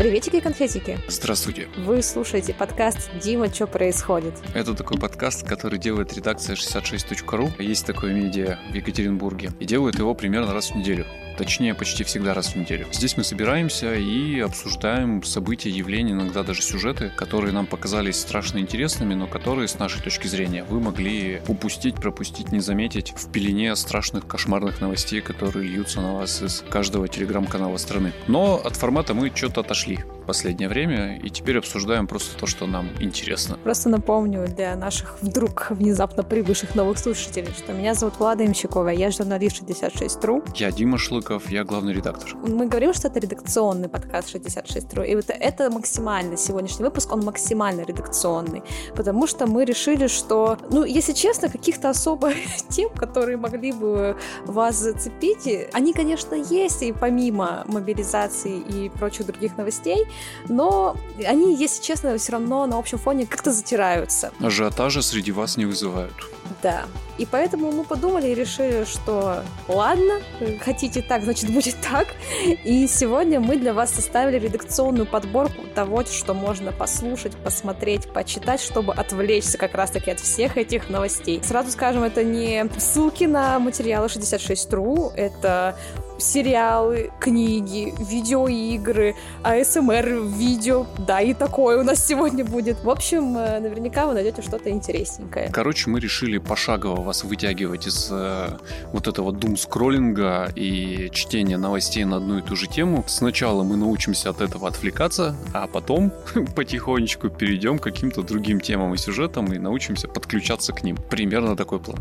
Приветики, конфетики. Здравствуйте. Вы слушаете подкаст «Дима, что происходит?». Это такой подкаст, который делает редакция 66.ru. Есть такое медиа в Екатеринбурге. И делают его примерно раз в неделю точнее почти всегда раз в неделю. Здесь мы собираемся и обсуждаем события, явления, иногда даже сюжеты, которые нам показались страшно интересными, но которые, с нашей точки зрения, вы могли упустить, пропустить, не заметить в пелене страшных кошмарных новостей, которые льются на вас из каждого телеграм-канала страны. Но от формата мы что-то отошли последнее время, и теперь обсуждаем просто то, что нам интересно. Просто напомню для наших вдруг внезапно прибывших новых слушателей, что меня зовут Влада Имщикова, я журналист 66.ru. Я Дима Шлыков, я главный редактор. Мы говорим, что это редакционный подкаст 66.ru, и вот это максимально сегодняшний выпуск, он максимально редакционный, потому что мы решили, что, ну, если честно, каких-то особо тем, которые могли бы вас зацепить, они, конечно, есть, и помимо мобилизации и прочих других новостей, но они, если честно, все равно на общем фоне как-то затираются. Ажиотажа среди вас не вызывают. Да. И поэтому мы подумали и решили, что ладно, хотите так, значит будет так. И сегодня мы для вас составили редакционную подборку того, что можно послушать, посмотреть, почитать, чтобы отвлечься как раз-таки от всех этих новостей. Сразу скажем, это не ссылки на материалы 66.ru, это сериалы, книги, видеоигры, АСМР, видео. Да, и такое у нас сегодня будет. В общем, э, наверняка вы найдете что-то интересненькое. Короче, мы решили пошагово вас вытягивать из э, вот этого дум-скроллинга и чтения новостей на одну и ту же тему. Сначала мы научимся от этого отвлекаться, а потом потихонечку перейдем к каким-то другим темам и сюжетам и научимся подключаться к ним. Примерно такой план.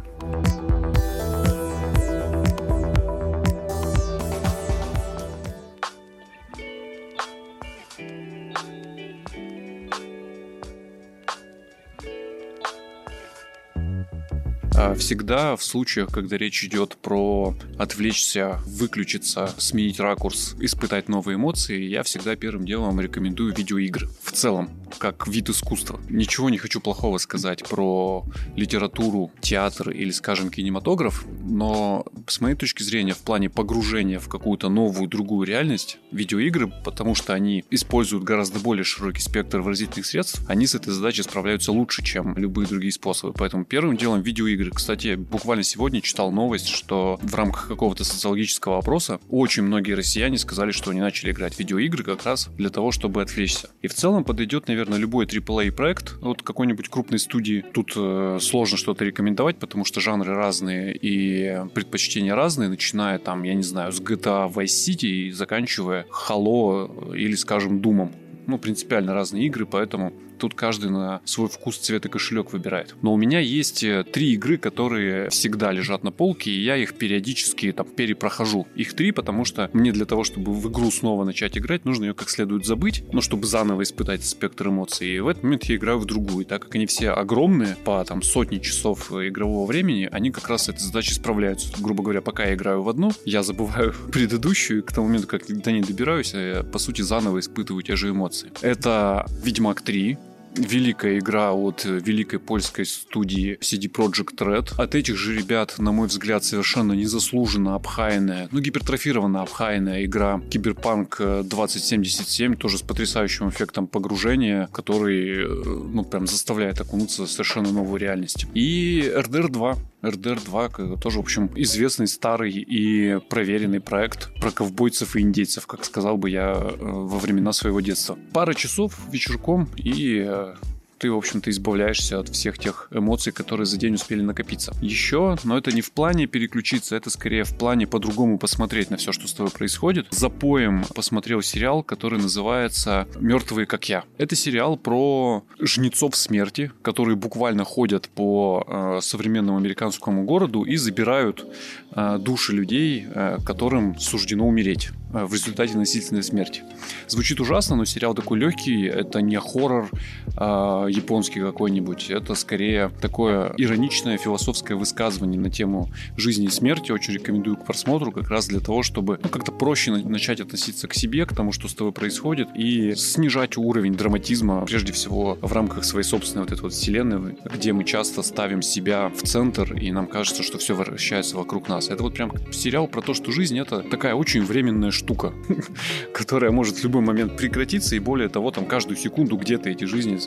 Всегда в случаях, когда речь идет про отвлечься, выключиться, сменить ракурс, испытать новые эмоции, я всегда первым делом рекомендую видеоигры. В целом, как вид искусства. Ничего не хочу плохого сказать про литературу, театр или, скажем, кинематограф, но с моей точки зрения, в плане погружения в какую-то новую, другую реальность, видеоигры, потому что они используют гораздо более широкий спектр выразительных средств, они с этой задачей справляются лучше, чем любые другие способы. Поэтому первым делом видеоигры кстати, буквально сегодня читал новость, что в рамках какого-то социологического опроса очень многие россияне сказали, что они начали играть в видеоигры как раз для того, чтобы отвлечься. И в целом подойдет, наверное, любой AAA проект от какой-нибудь крупной студии. Тут э, сложно что-то рекомендовать, потому что жанры разные и предпочтения разные, начиная там, я не знаю, с GTA Vice City и заканчивая Halo или, скажем, Думом ну, принципиально разные игры, поэтому тут каждый на свой вкус, цвет и кошелек выбирает. Но у меня есть э, три игры, которые всегда лежат на полке, и я их периодически там перепрохожу. Их три, потому что мне для того, чтобы в игру снова начать играть, нужно ее как следует забыть, но чтобы заново испытать спектр эмоций. И в этот момент я играю в другую. Так как они все огромные, по там сотни часов э, игрового времени, они как раз с этой задачей справляются. Грубо говоря, пока я играю в одну, я забываю предыдущую, и к тому моменту, как до ней добираюсь, я, по сути, заново испытываю те же эмоции. Это Ведьмак 3, великая игра от великой польской студии CD Projekt Red. От этих же ребят, на мой взгляд, совершенно незаслуженно обхаянная, ну, гипертрофированно обхаянная игра Киберпанк 2077, тоже с потрясающим эффектом погружения, который, э, ну, прям заставляет окунуться в совершенно новую реальность. И RDR 2, RDR 2 тоже, в общем, известный, старый и проверенный проект про ковбойцев и индейцев, как сказал бы я э, во времена своего детства. Пара часов вечерком и э, ты, в общем-то, избавляешься от всех тех эмоций, которые за день успели накопиться. Еще, но это не в плане переключиться, это скорее в плане по-другому посмотреть на все, что с тобой происходит. За поем посмотрел сериал, который называется «Мертвые, как я». Это сериал про жнецов смерти, которые буквально ходят по э, современному американскому городу и забирают э, души людей, э, которым суждено умереть. Э, в результате насильственной смерти. Звучит ужасно, но сериал такой легкий, это не хоррор, э, японский какой-нибудь. Это скорее такое ироничное философское высказывание на тему жизни и смерти. Очень рекомендую к просмотру как раз для того, чтобы ну, как-то проще начать относиться к себе, к тому, что с тобой происходит, и снижать уровень драматизма, прежде всего, в рамках своей собственной вот этой вот вселенной, где мы часто ставим себя в центр, и нам кажется, что все вращается вокруг нас. Это вот прям сериал про то, что жизнь — это такая очень временная штука, которая может в любой момент прекратиться, и более того, там каждую секунду где-то эти жизни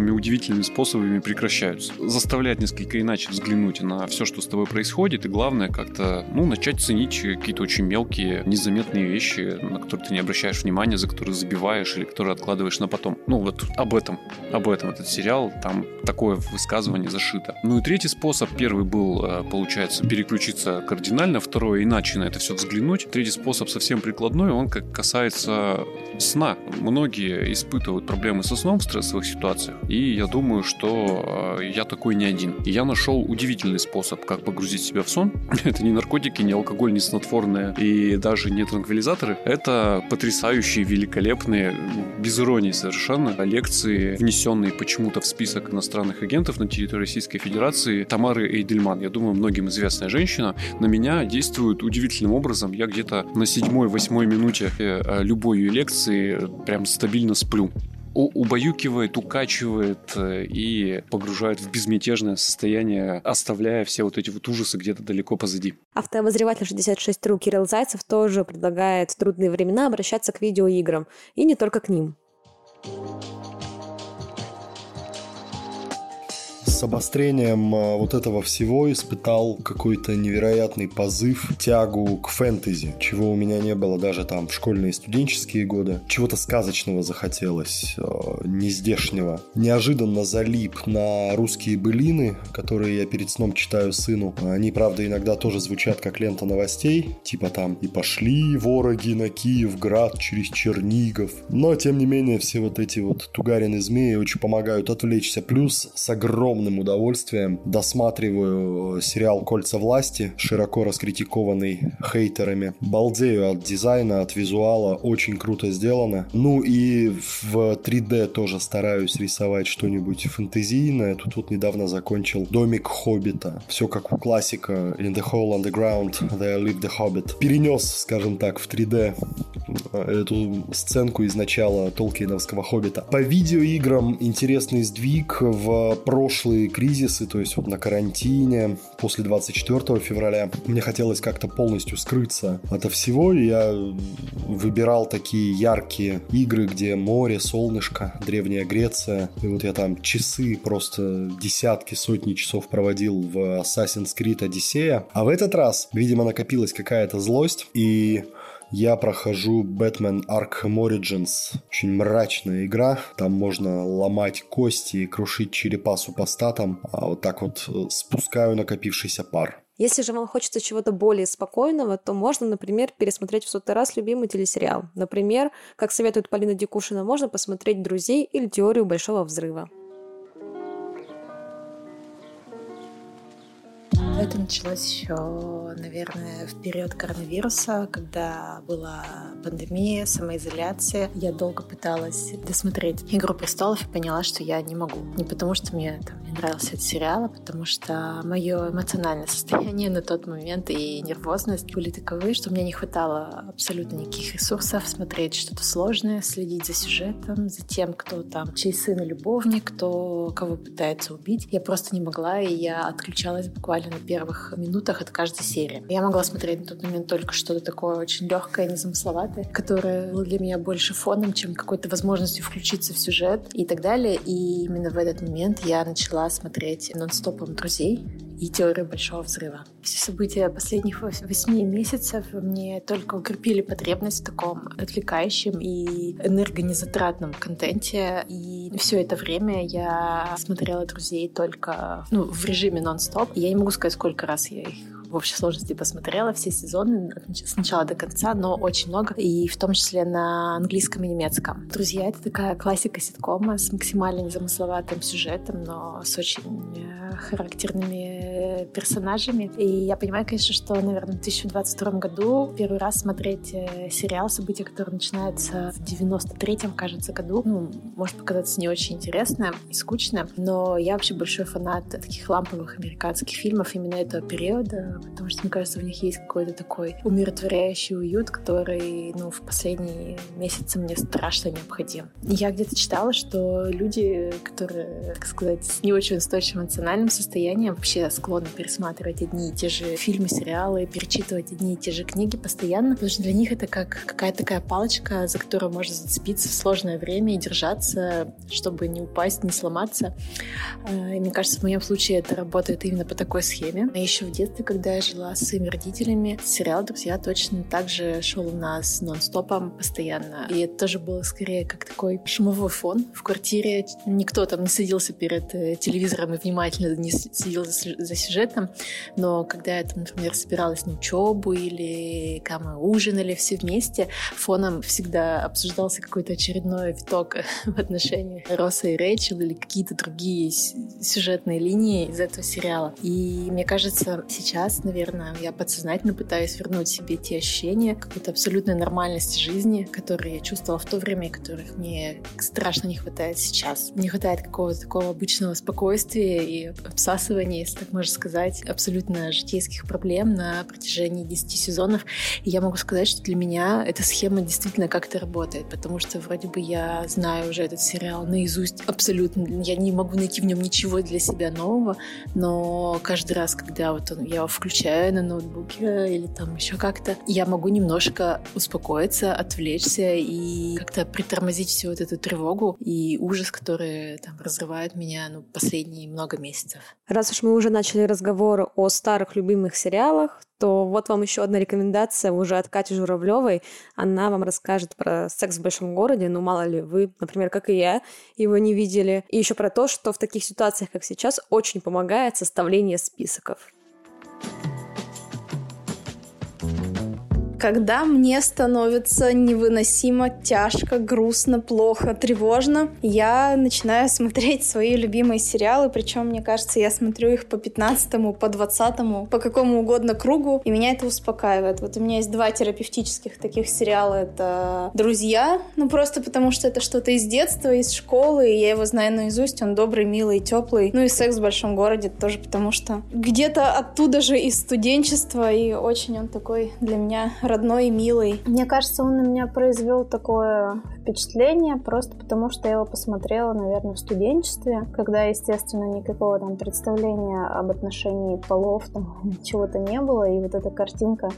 самыми удивительными способами прекращаются. Заставляет несколько иначе взглянуть на все, что с тобой происходит, и главное как-то, ну, начать ценить какие-то очень мелкие, незаметные вещи, на которые ты не обращаешь внимания, за которые забиваешь или которые откладываешь на потом. Ну, вот об этом, об этом этот сериал, там такое высказывание зашито. Ну и третий способ, первый был, э, получается, переключиться кардинально, второй иначе на это все взглянуть. Третий способ совсем прикладной, он как касается сна. Многие испытывают проблемы со сном в стрессовых ситуациях, и я думаю, что э, я такой не один. И я нашел удивительный способ, как погрузить себя в сон. это не наркотики, не алкоголь, не снотворное и даже не транквилизаторы. Это потрясающие, великолепные, без иронии совершенно, лекции, внесенные почему-то в список иностранных агентов на территории Российской Федерации Тамары Эйдельман. Я думаю, многим известная женщина. На меня действует удивительным образом. Я где-то на седьмой-восьмой минуте э, любой ее лекции прям стабильно сплю убаюкивает, укачивает э, и погружает в безмятежное состояние, оставляя все вот эти вот ужасы где-то далеко позади. Автообозреватель 66.ru Кирилл Зайцев тоже предлагает в трудные времена обращаться к видеоиграм, и не только к ним. С обострением а, вот этого всего испытал какой-то невероятный позыв, тягу к фэнтези, чего у меня не было даже там в школьные и студенческие годы. Чего-то сказочного захотелось, а, нездешнего. Неожиданно залип на русские былины, которые я перед сном читаю сыну. Они, правда, иногда тоже звучат как лента новостей, типа там «И пошли вороги на Киевград через Чернигов». Но, тем не менее, все вот эти вот тугарины змеи очень помогают отвлечься. Плюс с огромным огромным удовольствием досматриваю э, сериал «Кольца власти», широко раскритикованный хейтерами. Балдею от дизайна, от визуала, очень круто сделано. Ну и в 3D тоже стараюсь рисовать что-нибудь фэнтезийное. Тут вот недавно закончил «Домик Хоббита». Все как у классика «In the hole underground, there lived the Hobbit». Перенес, скажем так, в 3D э, эту сценку из начала Толкиновского Хоббита. По видеоиграм интересный сдвиг в прошлый прошлые кризисы, то есть вот на карантине, после 24 февраля, мне хотелось как-то полностью скрыться от всего, и я выбирал такие яркие игры, где море, солнышко, Древняя Греция, и вот я там часы, просто десятки, сотни часов проводил в Assassin's Creed Odyssey, а в этот раз, видимо, накопилась какая-то злость, и я прохожу Batman Arkham Origins. Очень мрачная игра. Там можно ломать кости и крушить черепа супостатом. А вот так вот э, спускаю накопившийся пар. Если же вам хочется чего-то более спокойного, то можно, например, пересмотреть в сотый раз любимый телесериал. Например, как советует Полина Дикушина, можно посмотреть «Друзей» или «Теорию большого взрыва». Это началось еще, наверное, в период коронавируса, когда была пандемия, самоизоляция. Я долго пыталась досмотреть «Игру престолов» и поняла, что я не могу. Не потому, что мне там, не нравился этот сериал, а потому что мое эмоциональное состояние на тот момент и нервозность были таковы, что мне не хватало абсолютно никаких ресурсов смотреть что-то сложное, следить за сюжетом, за тем, кто там, чей сын и любовник, кто кого пытается убить. Я просто не могла, и я отключалась буквально на первых минутах от каждой серии. Я могла смотреть на тот момент только что-то такое очень легкое, незамысловатое, которое было для меня больше фоном, чем какой-то возможностью включиться в сюжет и так далее. И именно в этот момент я начала смотреть нон-стопом «Друзей», и теорию Большого Взрыва. Все события последних восьми месяцев мне только укрепили потребность в таком отвлекающем и энергонезатратном контенте. И все это время я смотрела «Друзей» только ну, в режиме нон-стоп. Я не могу сказать, сколько раз я их в общей сложности посмотрела все сезоны с начала до конца, но очень много, и в том числе на английском и немецком. «Друзья» — это такая классика ситкома с максимально незамысловатым сюжетом, но с очень э, характерными персонажами. И я понимаю, конечно, что, наверное, в 2022 году первый раз смотреть э, сериал, события, который начинается в 93-м, кажется, году, ну, может показаться не очень интересно и скучно, но я вообще большой фанат таких ламповых американских фильмов именно этого периода, потому что, мне кажется, в них есть какой-то такой умиротворяющий уют, который, ну, в последние месяцы мне страшно необходим. Я где-то читала, что люди, которые, так сказать, с не очень устойчивым эмоциональным состоянием, вообще склонны пересматривать одни и те же фильмы, сериалы, перечитывать одни и те же книги постоянно, потому что для них это как какая-то такая палочка, за которую можно зацепиться в сложное время и держаться, чтобы не упасть, не сломаться. А, и мне кажется, в моем случае это работает именно по такой схеме. А еще в детстве, когда я жила с своими родителями, сериал «Друзья» точно так же шел у нас нон-стопом постоянно. И это тоже было скорее как такой шумовой фон в квартире. Никто там не садился перед э, телевизором и внимательно не следил за, сюжетом. Но когда я, там, например, собиралась на учебу или когда мы ужинали все вместе, фоном всегда обсуждался какой-то очередной виток в отношениях Роса и Рэйчел или какие-то другие сюжетные линии из этого сериала. И мне кажется, сейчас, наверное, я подсознательно пытаюсь вернуть себе те ощущения какой-то абсолютной нормальности жизни, которые я чувствовала в то время и которых мне страшно не хватает сейчас. Не хватает какого-то такого обычного спокойствия и обсасывания, если так можно сказать, абсолютно житейских проблем на протяжении 10 сезонов. И я могу сказать, что для меня эта схема действительно как-то работает, потому что вроде бы я знаю уже этот сериал наизусть абсолютно. Я не могу найти в нем ничего для себя нового, но каждый раз, когда вот он, я его включаю на ноутбуке или там еще как-то, я могу немножко успокоиться, отвлечься и как-то притормозить всю вот эту тревогу и ужас, который там разрывает меня ну, последние много месяцев. Раз уж мы уже начали разговор о старых любимых сериалах, то вот вам еще одна рекомендация уже от Кати Журавлевой. Она вам расскажет про секс в большом городе. Ну, мало ли, вы, например, как и я, его не видели. И еще про то, что в таких ситуациях, как сейчас, очень помогает составление списков. Thank you. Когда мне становится невыносимо тяжко, грустно, плохо, тревожно, я начинаю смотреть свои любимые сериалы, причем, мне кажется, я смотрю их по 15 по 20 по какому угодно кругу, и меня это успокаивает. Вот у меня есть два терапевтических таких сериала. Это «Друзья», ну просто потому что это что-то из детства, из школы, и я его знаю наизусть, он добрый, милый, теплый. Ну и «Секс в большом городе» тоже потому что где-то оттуда же из студенчества, и очень он такой для меня родной и милый. Мне кажется, он на меня произвел такое впечатление, просто потому что я его посмотрела, наверное, в студенчестве, когда, естественно, никакого там представления об отношении полов, там чего-то не было, и вот эта картинка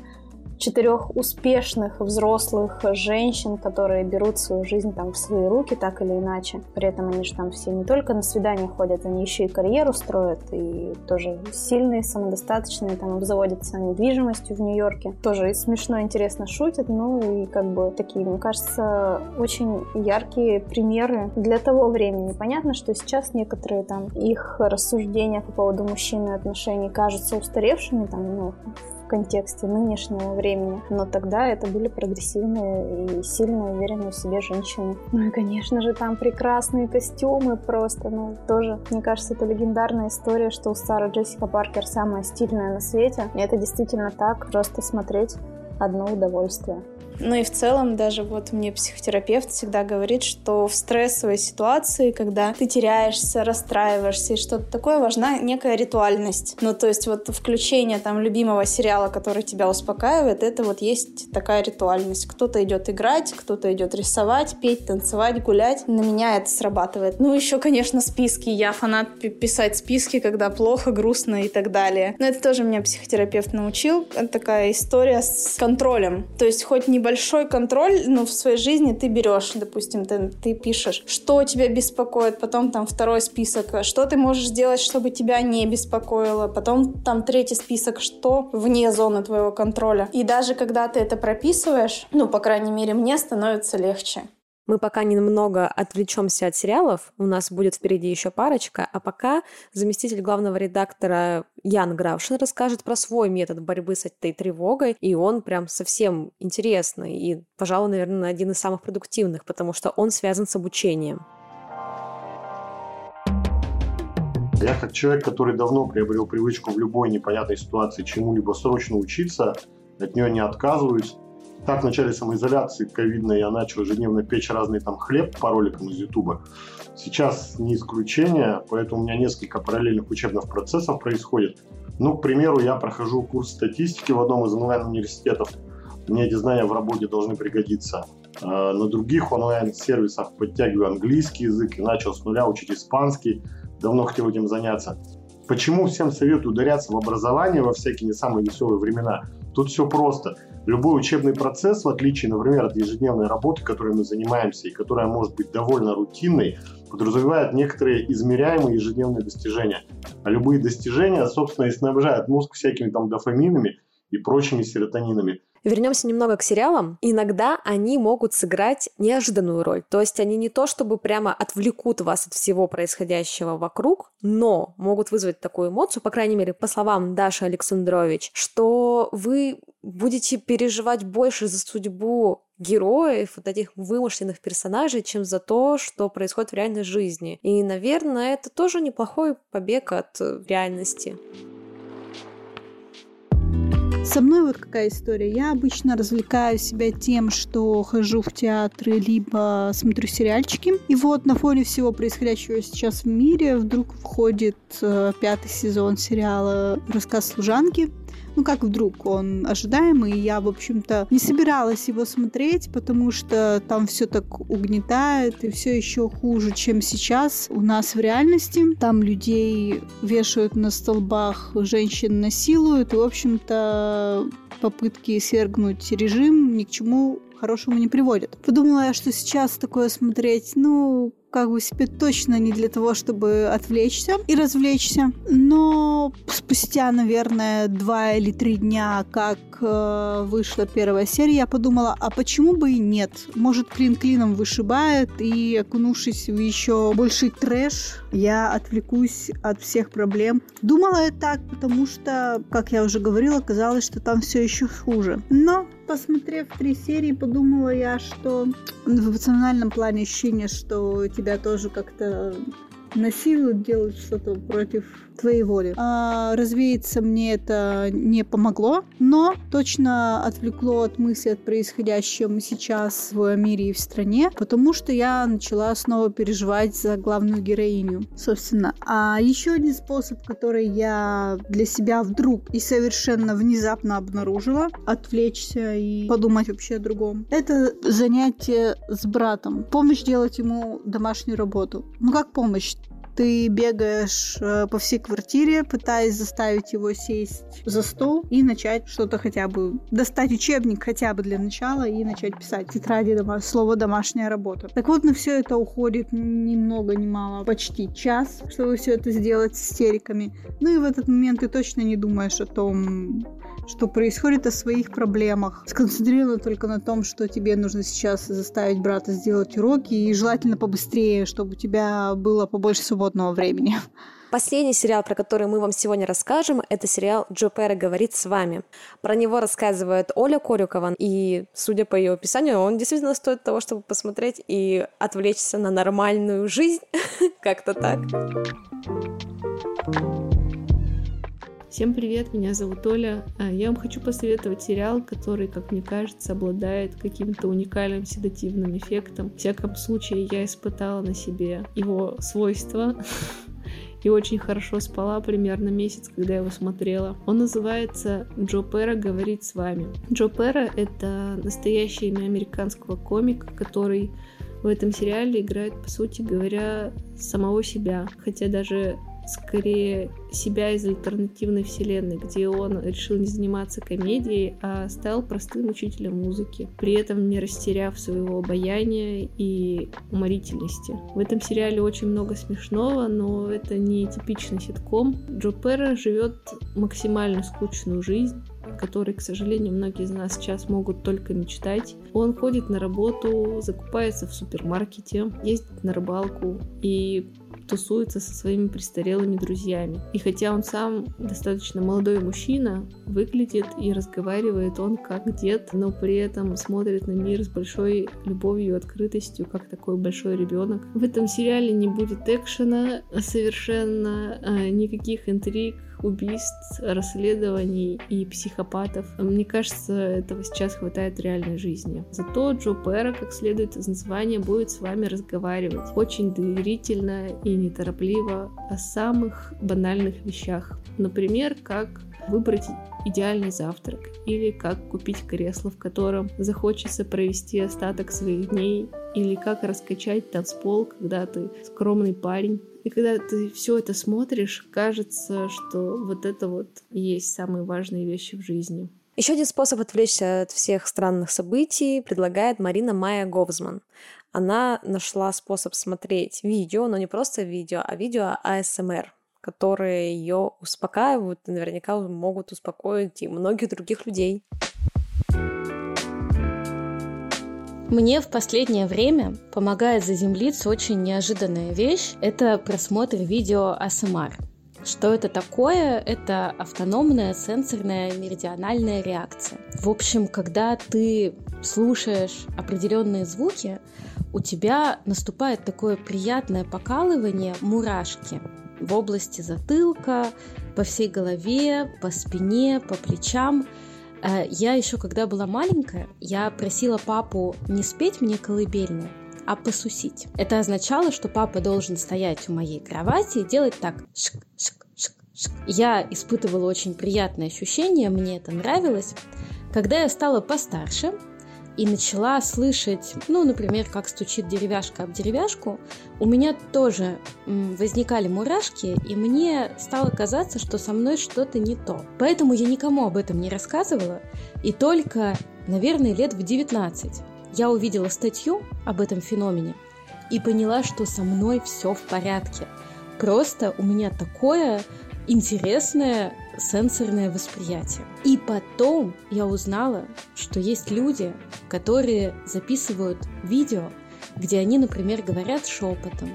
четырех успешных взрослых женщин, которые берут свою жизнь там в свои руки, так или иначе. При этом они же там все не только на свидания ходят, они еще и карьеру строят, и тоже сильные, самодостаточные, там обзаводятся недвижимостью в Нью-Йорке. Тоже смешно, интересно шутят, ну и как бы такие, мне кажется, очень яркие примеры для того времени. Понятно, что сейчас некоторые там их рассуждения по поводу мужчин и отношений кажутся устаревшими, там, ну, контексте нынешнего времени. Но тогда это были прогрессивные и сильно уверенные в себе женщины. Ну и, конечно же, там прекрасные костюмы просто. Ну, тоже, мне кажется, это легендарная история, что у Сары Джессика Паркер самая стильная на свете. И это действительно так. Просто смотреть одно удовольствие. Ну и в целом даже вот мне психотерапевт всегда говорит, что в стрессовой ситуации, когда ты теряешься, расстраиваешься и что-то такое, важна некая ритуальность. Ну то есть вот включение там любимого сериала, который тебя успокаивает, это вот есть такая ритуальность. Кто-то идет играть, кто-то идет рисовать, петь, танцевать, гулять. На меня это срабатывает. Ну еще, конечно, списки. Я фанат писать списки, когда плохо, грустно и так далее. Но это тоже меня психотерапевт научил. Это такая история с контролем. То есть хоть небольшой большой контроль, ну, в своей жизни ты берешь, допустим, ты, ты пишешь, что тебя беспокоит, потом там второй список, что ты можешь сделать, чтобы тебя не беспокоило, потом там третий список, что вне зоны твоего контроля. И даже когда ты это прописываешь, ну, по крайней мере, мне становится легче. Мы пока немного отвлечемся от сериалов, у нас будет впереди еще парочка, а пока заместитель главного редактора Ян Гравшин расскажет про свой метод борьбы с этой тревогой, и он прям совсем интересный и, пожалуй, наверное, один из самых продуктивных, потому что он связан с обучением. Я как человек, который давно приобрел привычку в любой непонятной ситуации чему-либо срочно учиться, от нее не отказываюсь. Так, в начале самоизоляции ковидной я начал ежедневно печь разный там хлеб по роликам из Ютуба. Сейчас не исключение, поэтому у меня несколько параллельных учебных процессов происходит. Ну, к примеру, я прохожу курс статистики в одном из онлайн-университетов. Мне эти знания в работе должны пригодиться. А на других онлайн-сервисах подтягиваю английский язык и начал с нуля учить испанский. Давно хотел этим заняться. Почему всем советую ударяться в образование во всякие не самые веселые времена? Тут все просто. Любой учебный процесс, в отличие, например, от ежедневной работы, которой мы занимаемся, и которая может быть довольно рутинной, подразумевает некоторые измеряемые ежедневные достижения. А любые достижения, собственно, и снабжают мозг всякими там дофаминами и прочими серотонинами. Вернемся немного к сериалам. Иногда они могут сыграть неожиданную роль. То есть они не то чтобы прямо отвлекут вас от всего происходящего вокруг, но могут вызвать такую эмоцию, по крайней мере, по словам Даши Александрович, что вы будете переживать больше за судьбу героев, вот этих вымышленных персонажей, чем за то, что происходит в реальной жизни. И, наверное, это тоже неплохой побег от реальности. Со мной вот какая история. Я обычно развлекаю себя тем, что хожу в театры, либо смотрю сериальчики. И вот на фоне всего происходящего сейчас в мире вдруг входит э, пятый сезон сериала «Рассказ служанки» ну как вдруг он ожидаемый, я, в общем-то, не собиралась его смотреть, потому что там все так угнетает, и все еще хуже, чем сейчас у нас в реальности. Там людей вешают на столбах, женщин насилуют, и, в общем-то, попытки свергнуть режим ни к чему хорошему не приводят. Подумала я, что сейчас такое смотреть, ну, как бы себе точно не для того, чтобы отвлечься и развлечься. Но спустя, наверное, два или три дня, как э, вышла первая серия, я подумала, а почему бы и нет? Может, клин клином вышибает, и окунувшись в еще больший трэш, я отвлекусь от всех проблем. Думала я так, потому что, как я уже говорила, казалось, что там все еще хуже. Но посмотрев три серии, подумала я, что в эмоциональном плане ощущение, что тебя тоже как-то насилуют, делают что-то против твоей воли. А, развеяться мне это не помогло, но точно отвлекло от мысли от происходящего сейчас в мире и в стране, потому что я начала снова переживать за главную героиню, собственно. А еще один способ, который я для себя вдруг и совершенно внезапно обнаружила, отвлечься и подумать вообще о другом, это занятие с братом. Помощь делать ему домашнюю работу. Ну как помощь? Ты бегаешь э, по всей квартире, пытаясь заставить его сесть за стол и начать что-то хотя бы, достать учебник хотя бы для начала и начать писать тетради дома, слово «домашняя работа». Так вот, на все это уходит ни много ни мало, почти час, чтобы все это сделать с истериками. Ну и в этот момент ты точно не думаешь о том, что происходит, о своих проблемах. Сконцентрирована только на том, что тебе нужно сейчас заставить брата сделать уроки, и желательно побыстрее, чтобы у тебя было побольше свободного времени. Последний сериал, про который мы вам сегодня расскажем, это сериал «Джо Пера говорит с вами». Про него рассказывает Оля Корюкова, и, судя по ее описанию, он действительно стоит того, чтобы посмотреть и отвлечься на нормальную жизнь. Как-то так. Всем привет, меня зовут Оля. А, я вам хочу посоветовать сериал, который, как мне кажется, обладает каким-то уникальным седативным эффектом. В всяком случае, я испытала на себе его свойства и очень хорошо спала примерно месяц, когда я его смотрела. Он называется «Джо Пера говорит с вами». Джо Пера — это настоящее имя американского комика, который в этом сериале играет, по сути говоря, самого себя. Хотя даже скорее себя из альтернативной вселенной, где он решил не заниматься комедией, а стал простым учителем музыки, при этом не растеряв своего обаяния и уморительности. В этом сериале очень много смешного, но это не типичный ситком. Джо Перра живет максимально скучную жизнь, который, к сожалению, многие из нас сейчас могут только мечтать. Он ходит на работу, закупается в супермаркете, ездит на рыбалку и тусуется со своими престарелыми друзьями. И хотя он сам достаточно молодой мужчина, выглядит и разговаривает он как дед, но при этом смотрит на мир с большой любовью и открытостью, как такой большой ребенок. В этом сериале не будет экшена совершенно, а, никаких интриг, убийств, расследований и психопатов. Мне кажется, этого сейчас хватает в реальной жизни. Зато Джо Пера, как следует из названия, будет с вами разговаривать очень доверительно и неторопливо о самых банальных вещах. Например, как выбрать идеальный завтрак или как купить кресло, в котором захочется провести остаток своих дней или как раскачать танцпол, когда ты скромный парень. И когда ты все это смотришь, кажется, что вот это вот и есть самые важные вещи в жизни. Еще один способ отвлечься от всех странных событий предлагает Марина Майя Говзман. Она нашла способ смотреть видео, но не просто видео, а видео АСМР, которые ее успокаивают и наверняка могут успокоить и многих других людей. Мне в последнее время помогает заземлиться очень неожиданная вещь. Это просмотр видео АСМР. Что это такое? Это автономная сенсорная меридиональная реакция. В общем, когда ты слушаешь определенные звуки, у тебя наступает такое приятное покалывание мурашки в области затылка, по всей голове, по спине, по плечам – я еще, когда была маленькая, я просила папу не спеть мне колыбельную, а посусить. Это означало, что папа должен стоять у моей кровати и делать так. Шик, шик, шик, шик. Я испытывала очень приятное ощущение, мне это нравилось. Когда я стала постарше, и начала слышать, ну, например, как стучит деревяшка об деревяшку, у меня тоже возникали мурашки, и мне стало казаться, что со мной что-то не то. Поэтому я никому об этом не рассказывала, и только, наверное, лет в 19 я увидела статью об этом феномене и поняла, что со мной все в порядке. Просто у меня такое интересное сенсорное восприятие. И потом я узнала, что есть люди, которые записывают видео, где они, например, говорят шепотом,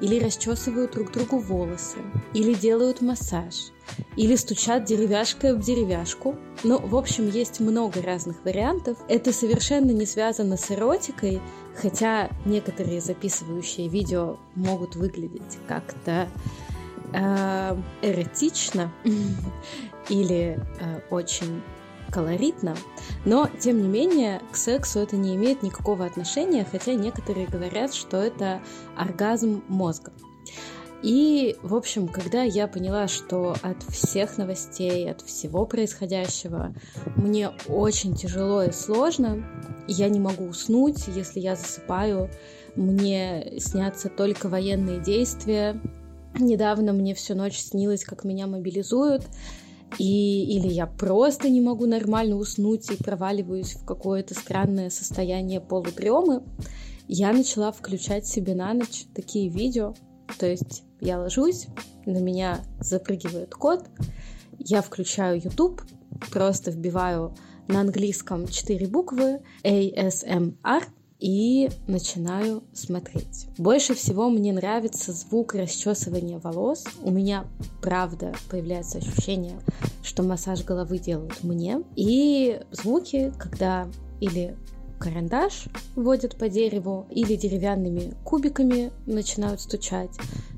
или расчесывают друг другу волосы, или делают массаж, или стучат деревяшкой в деревяшку. Ну, в общем, есть много разных вариантов. Это совершенно не связано с эротикой, хотя некоторые записывающие видео могут выглядеть как-то э, эротично или э, очень колоритно, но, тем не менее, к сексу это не имеет никакого отношения, хотя некоторые говорят, что это оргазм мозга. И, в общем, когда я поняла, что от всех новостей, от всего происходящего мне очень тяжело и сложно, я не могу уснуть, если я засыпаю, мне снятся только военные действия, Недавно мне всю ночь снилось, как меня мобилизуют, и, или я просто не могу нормально уснуть и проваливаюсь в какое-то странное состояние полудремы, я начала включать себе на ночь такие видео. То есть я ложусь, на меня запрыгивает кот, я включаю YouTube, просто вбиваю на английском четыре буквы ASMR, и начинаю смотреть. Больше всего мне нравится звук расчесывания волос. У меня, правда, появляется ощущение, что массаж головы делают мне. И звуки, когда или карандаш водят по дереву или деревянными кубиками начинают стучать.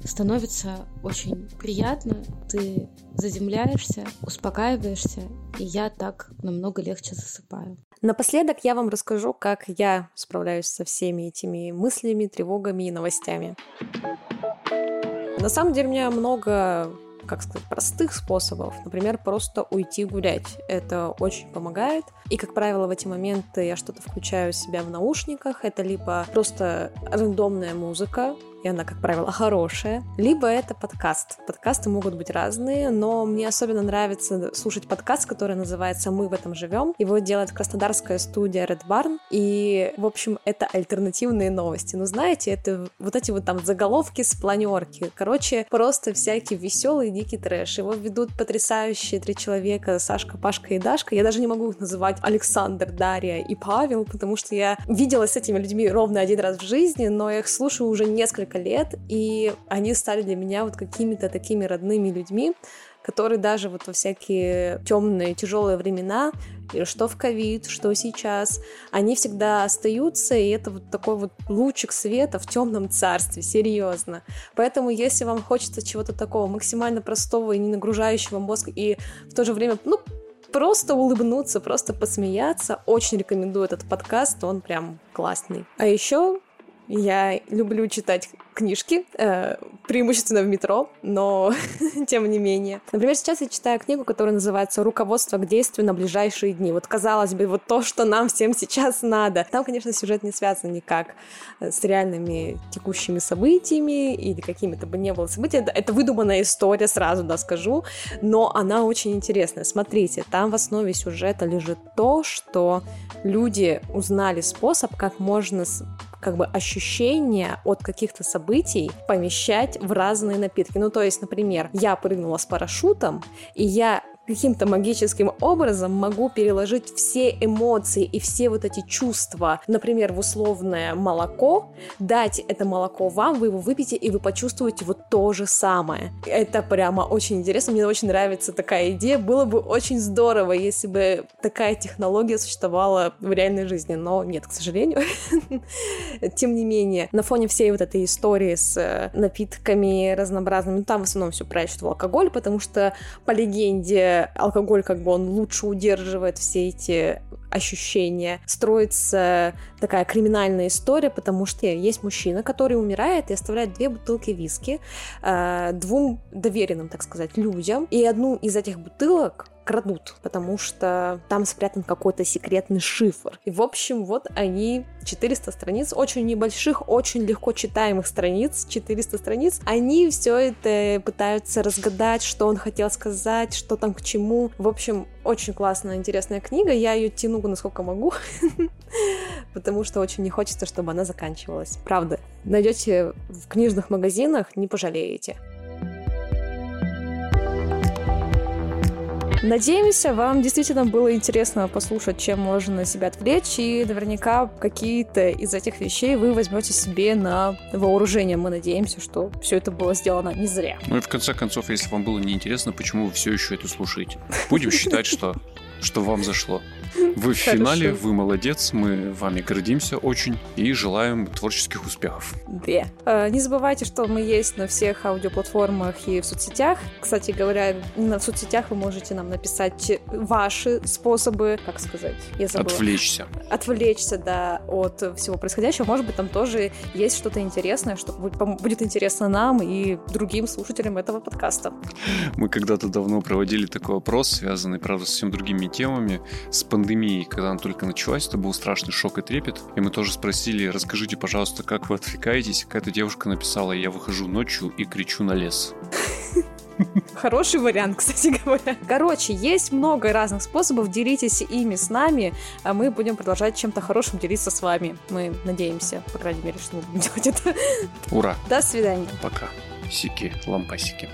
Становится очень приятно, ты заземляешься, успокаиваешься, и я так намного легче засыпаю. Напоследок я вам расскажу, как я справляюсь со всеми этими мыслями, тревогами и новостями. На самом деле у меня много как сказать, простых способов. Например, просто уйти гулять. Это очень помогает. И, как правило, в эти моменты я что-то включаю себя в наушниках. Это либо просто рандомная музыка, и она, как правило, хорошая, либо это подкаст. Подкасты могут быть разные, но мне особенно нравится слушать подкаст, который называется «Мы в этом живем». Его делает краснодарская студия Red Barn, и, в общем, это альтернативные новости. Ну, знаете, это вот эти вот там заголовки с планерки. Короче, просто всякий веселый дикий трэш. Его ведут потрясающие три человека, Сашка, Пашка и Дашка. Я даже не могу их называть Александр, Дарья и Павел, потому что я виделась с этими людьми ровно один раз в жизни, но я их слушаю уже несколько лет, и они стали для меня вот какими-то такими родными людьми, которые даже вот во всякие темные, тяжелые времена, что в ковид, что сейчас, они всегда остаются, и это вот такой вот лучик света в темном царстве, серьезно. Поэтому, если вам хочется чего-то такого максимально простого и не нагружающего мозг, и в то же время, ну, просто улыбнуться, просто посмеяться. Очень рекомендую этот подкаст, он прям классный. А еще я люблю читать книжки, э, преимущественно в метро, но тем не менее. Например, сейчас я читаю книгу, которая называется «Руководство к действию на ближайшие дни». Вот, казалось бы, вот то, что нам всем сейчас надо. Там, конечно, сюжет не связан никак э, с реальными текущими событиями или какими-то бы не было событий. Это, выдуманная история, сразу, да, скажу, но она очень интересная. Смотрите, там в основе сюжета лежит то, что люди узнали способ, как можно как бы ощущения от каких-то событий помещать в разные напитки. Ну, то есть, например, я прыгнула с парашютом, и я каким-то магическим образом могу переложить все эмоции и все вот эти чувства, например, в условное молоко, дать это молоко вам, вы его выпьете, и вы почувствуете вот то же самое. Это прямо очень интересно, мне очень нравится такая идея. Было бы очень здорово, если бы такая технология существовала в реальной жизни, но нет, к сожалению. Тем не менее, на фоне всей вот этой истории с э, напитками разнообразными, там в основном все в алкоголь, потому что по легенде алкоголь как бы он лучше удерживает все эти ощущения. Строится такая криминальная история, потому что есть мужчина, который умирает и оставляет две бутылки виски э, двум доверенным, так сказать, людям. И одну из этих бутылок крадут, потому что там спрятан какой-то секретный шифр. И, в общем, вот они, 400 страниц, очень небольших, очень легко читаемых страниц, 400 страниц, они все это пытаются разгадать, что он хотел сказать, что там к чему. В общем, очень классная, интересная книга, я ее тяну насколько могу, потому что очень не хочется, чтобы она заканчивалась. Правда, найдете в книжных магазинах, не пожалеете. Надеемся, вам действительно было интересно послушать, чем можно себя отвлечь, и наверняка какие-то из этих вещей вы возьмете себе на вооружение. Мы надеемся, что все это было сделано не зря. Ну и в конце концов, если вам было неинтересно, почему вы все еще это слушаете? Будем считать, что что вам зашло. Вы в финале, вы молодец, мы вами гордимся очень и желаем творческих успехов. Да. Э, не забывайте, что мы есть на всех аудиоплатформах и в соцсетях. Кстати говоря, на соцсетях вы можете нам написать ваши способы, как сказать, я забыла. Отвлечься. Отвлечься, да, от всего происходящего. Может быть, там тоже есть что-то интересное, что будет интересно нам и другим слушателям этого подкаста. Мы когда-то давно проводили такой опрос, связанный, правда, с совсем другими темами, с пандемией, когда она только началась, это был страшный шок и трепет. И мы тоже спросили, расскажите, пожалуйста, как вы отвлекаетесь? Какая-то девушка написала, я выхожу ночью и кричу на лес. Хороший вариант, кстати говоря. Короче, есть много разных способов, делитесь ими с нами, а мы будем продолжать чем-то хорошим делиться с вами. Мы надеемся, по крайней мере, что мы будем делать это. Ура! До свидания. Пока. Сики, лампасики.